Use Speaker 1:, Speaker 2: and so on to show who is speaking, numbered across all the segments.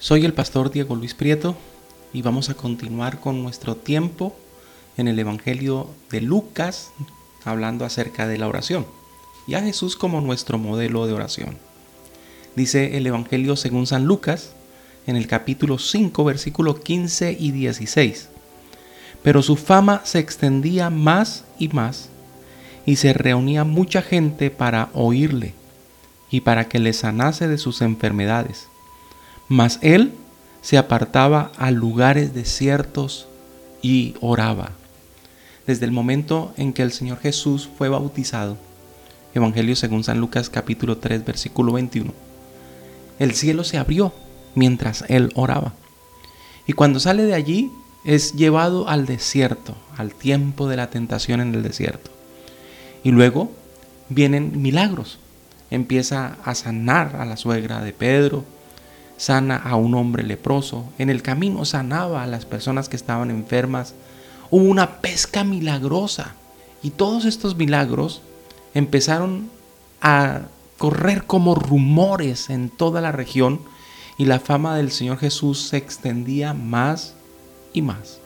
Speaker 1: Soy el pastor Diego Luis Prieto y vamos a continuar con nuestro tiempo en el Evangelio de Lucas, hablando acerca de la oración y a Jesús como nuestro modelo de oración. Dice el Evangelio según San Lucas en el capítulo 5, versículos 15 y 16. Pero su fama se extendía más y más y se reunía mucha gente para oírle y para que le sanase de sus enfermedades mas él se apartaba a lugares desiertos y oraba. Desde el momento en que el Señor Jesús fue bautizado, Evangelio según San Lucas capítulo 3 versículo 21, el cielo se abrió mientras él oraba. Y cuando sale de allí es llevado al desierto, al tiempo de la tentación en el desierto. Y luego vienen milagros. Empieza a sanar a la suegra de Pedro, sana a un hombre leproso, en el camino sanaba a las personas que estaban enfermas, hubo una pesca milagrosa y todos estos milagros empezaron a correr como rumores en toda la región y la fama del Señor Jesús se extendía más y más.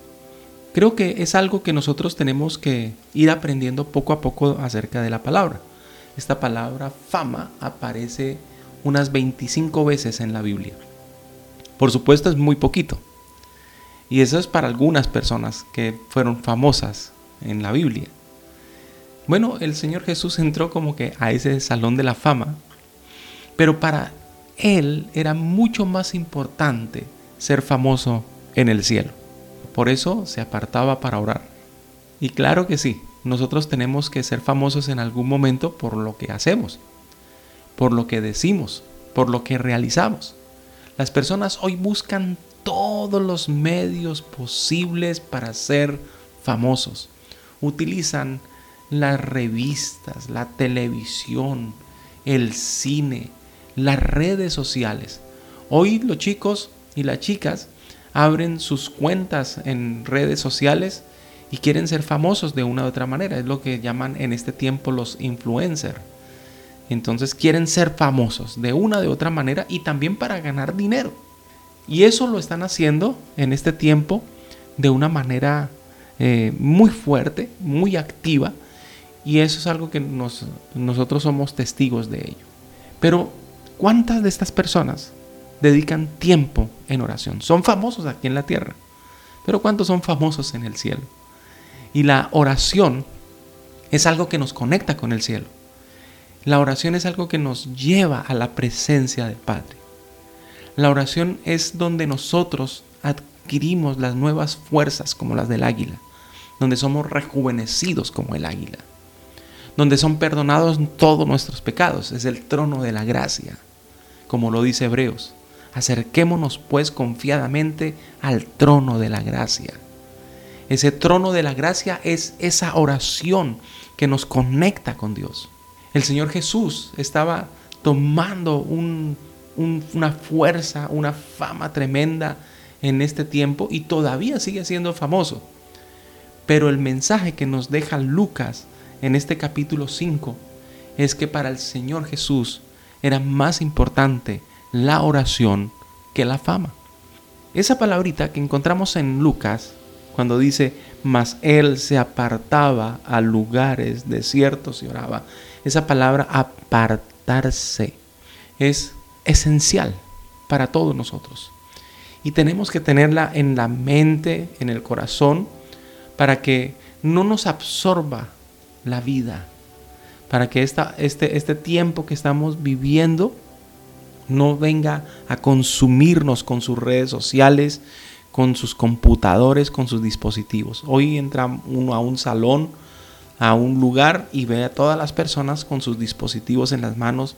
Speaker 1: Creo que es algo que nosotros tenemos que ir aprendiendo poco a poco acerca de la palabra. Esta palabra fama aparece unas 25 veces en la Biblia. Por supuesto es muy poquito. Y eso es para algunas personas que fueron famosas en la Biblia. Bueno, el Señor Jesús entró como que a ese salón de la fama, pero para Él era mucho más importante ser famoso en el cielo. Por eso se apartaba para orar. Y claro que sí, nosotros tenemos que ser famosos en algún momento por lo que hacemos por lo que decimos, por lo que realizamos. Las personas hoy buscan todos los medios posibles para ser famosos. Utilizan las revistas, la televisión, el cine, las redes sociales. Hoy los chicos y las chicas abren sus cuentas en redes sociales y quieren ser famosos de una u otra manera. Es lo que llaman en este tiempo los influencers. Entonces quieren ser famosos de una de otra manera y también para ganar dinero. Y eso lo están haciendo en este tiempo de una manera eh, muy fuerte, muy activa. Y eso es algo que nosotros somos testigos de ello. Pero, ¿cuántas de estas personas dedican tiempo en oración? Son famosos aquí en la tierra. Pero ¿cuántos son famosos en el cielo? Y la oración es algo que nos conecta con el cielo. La oración es algo que nos lleva a la presencia del Padre. La oración es donde nosotros adquirimos las nuevas fuerzas como las del águila, donde somos rejuvenecidos como el águila, donde son perdonados todos nuestros pecados. Es el trono de la gracia, como lo dice Hebreos. Acerquémonos pues confiadamente al trono de la gracia. Ese trono de la gracia es esa oración que nos conecta con Dios. El Señor Jesús estaba tomando una fuerza, una fama tremenda en este tiempo y todavía sigue siendo famoso. Pero el mensaje que nos deja Lucas en este capítulo 5 es que para el Señor Jesús era más importante la oración que la fama. Esa palabrita que encontramos en Lucas, cuando dice, mas él se apartaba a lugares desiertos y oraba, esa palabra apartarse es esencial para todos nosotros. Y tenemos que tenerla en la mente, en el corazón, para que no nos absorba la vida, para que esta, este, este tiempo que estamos viviendo no venga a consumirnos con sus redes sociales, con sus computadores, con sus dispositivos. Hoy entra uno a un salón a un lugar y ve a todas las personas con sus dispositivos en las manos,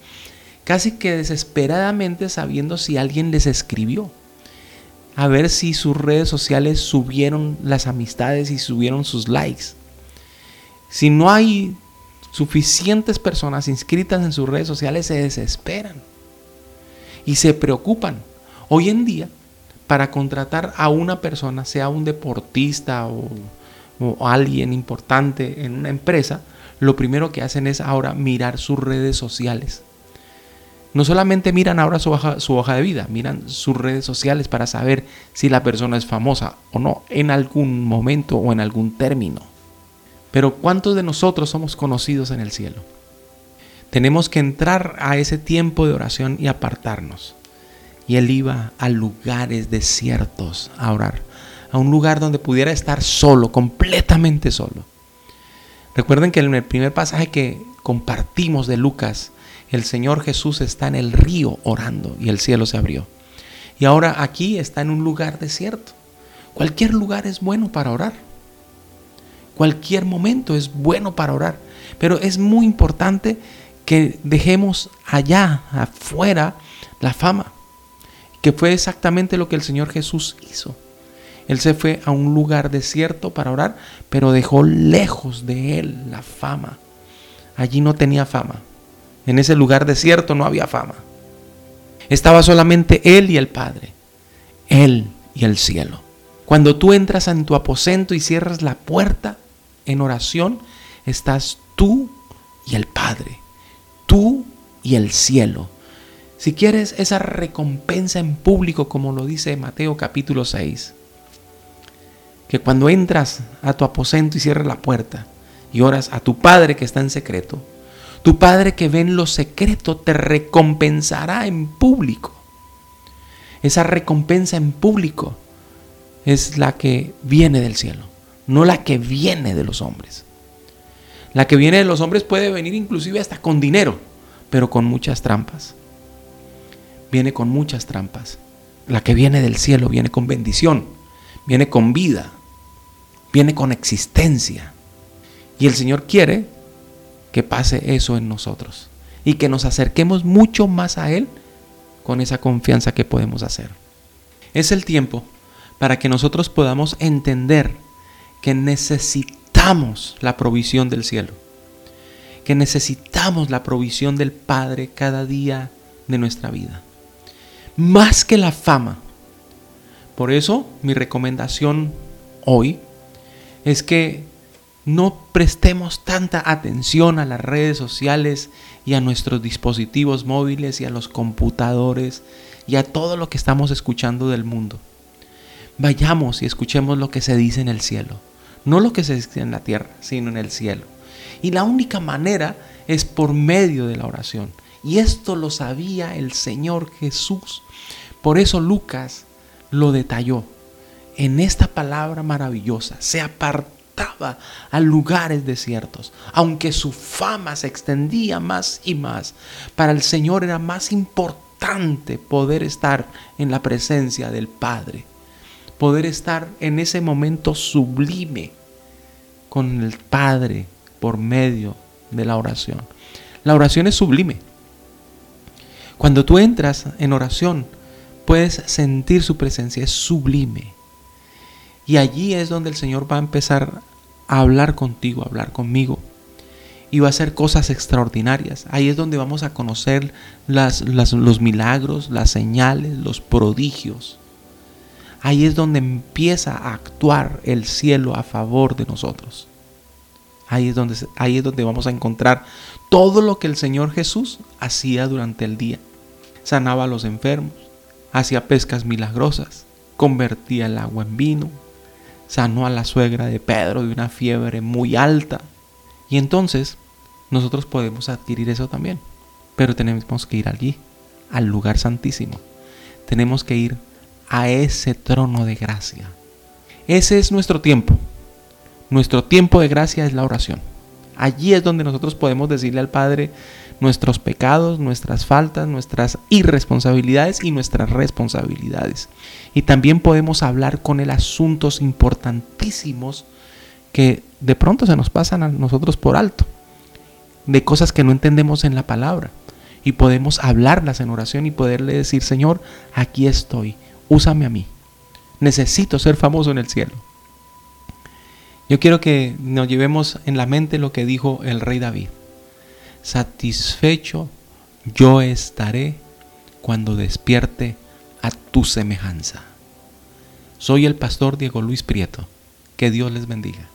Speaker 1: casi que desesperadamente sabiendo si alguien les escribió. A ver si sus redes sociales subieron las amistades y subieron sus likes. Si no hay suficientes personas inscritas en sus redes sociales, se desesperan y se preocupan. Hoy en día, para contratar a una persona, sea un deportista o o alguien importante en una empresa, lo primero que hacen es ahora mirar sus redes sociales. no solamente miran ahora su hoja, su hoja de vida, miran sus redes sociales para saber si la persona es famosa o no en algún momento o en algún término. Pero ¿cuántos de nosotros somos conocidos en el cielo? Tenemos que entrar a ese tiempo de oración y apartarnos. Y él iba a lugares desiertos a orar, a un lugar donde pudiera estar solo, completamente solo. Recuerden que en el primer pasaje que compartimos de Lucas, el Señor Jesús está en el río orando y el cielo se abrió. Y ahora aquí está en un lugar desierto. Cualquier lugar es bueno para orar. Cualquier momento es bueno para orar. Pero es muy importante que dejemos allá, afuera, la fama. Que fue exactamente lo que el Señor Jesús hizo. Él se fue a un lugar desierto para orar, pero dejó lejos de él la fama. Allí no tenía fama. En ese lugar desierto no había fama. Estaba solamente Él y el Padre. Él y el cielo. Cuando tú entras en tu aposento y cierras la puerta en oración, estás tú y el Padre. Tú y el cielo. Si quieres esa recompensa en público, como lo dice Mateo capítulo 6, que cuando entras a tu aposento y cierras la puerta y oras a tu Padre que está en secreto, tu Padre que ve en lo secreto te recompensará en público. Esa recompensa en público es la que viene del cielo, no la que viene de los hombres. La que viene de los hombres puede venir inclusive hasta con dinero, pero con muchas trampas. Viene con muchas trampas. La que viene del cielo viene con bendición, viene con vida, viene con existencia. Y el Señor quiere que pase eso en nosotros y que nos acerquemos mucho más a Él con esa confianza que podemos hacer. Es el tiempo para que nosotros podamos entender que necesitamos la provisión del cielo, que necesitamos la provisión del Padre cada día de nuestra vida, más que la fama. Por eso mi recomendación hoy es que no prestemos tanta atención a las redes sociales y a nuestros dispositivos móviles y a los computadores y a todo lo que estamos escuchando del mundo. Vayamos y escuchemos lo que se dice en el cielo, no lo que se dice en la tierra, sino en el cielo. Y la única manera es por medio de la oración. Y esto lo sabía el Señor Jesús. Por eso Lucas lo detalló en esta palabra maravillosa. Se apartó a lugares desiertos, aunque su fama se extendía más y más. Para el Señor era más importante poder estar en la presencia del Padre, poder estar en ese momento sublime con el Padre por medio de la oración. La oración es sublime. Cuando tú entras en oración, puedes sentir su presencia, es sublime. Y allí es donde el Señor va a empezar a hablar contigo, a hablar conmigo. Y va a hacer cosas extraordinarias. Ahí es donde vamos a conocer los milagros, las señales, los prodigios. Ahí es donde empieza a actuar el cielo a favor de nosotros. Ahí es donde, ahí es donde vamos a encontrar todo lo que el Señor Jesús hacía durante el día. Sanaba a los enfermos, hacía pescas milagrosas, convertía el agua en vino, sanó a la suegra de Pedro de una fiebre muy alta. Y entonces nosotros podemos adquirir eso también. Pero tenemos que ir allí, al lugar santísimo. Tenemos que ir a ese trono de gracia. Ese es nuestro tiempo. Nuestro tiempo de gracia es la oración. Allí es donde nosotros podemos decirle al Padre, nuestros pecados, nuestras faltas, nuestras irresponsabilidades y nuestras responsabilidades. Y también podemos hablar con él asuntos importantísimos que de pronto se nos pasan a nosotros por alto, de cosas que no entendemos en la palabra. Y podemos hablarlas en oración y poderle decir, Señor, aquí estoy, úsame a mí. Necesito ser famoso en el cielo. Yo quiero que nos llevemos en la mente lo que dijo el rey David satisfecho yo estaré cuando despierte a tu semejanza. Soy el pastor Diego Luis Prieto. Que Dios les bendiga.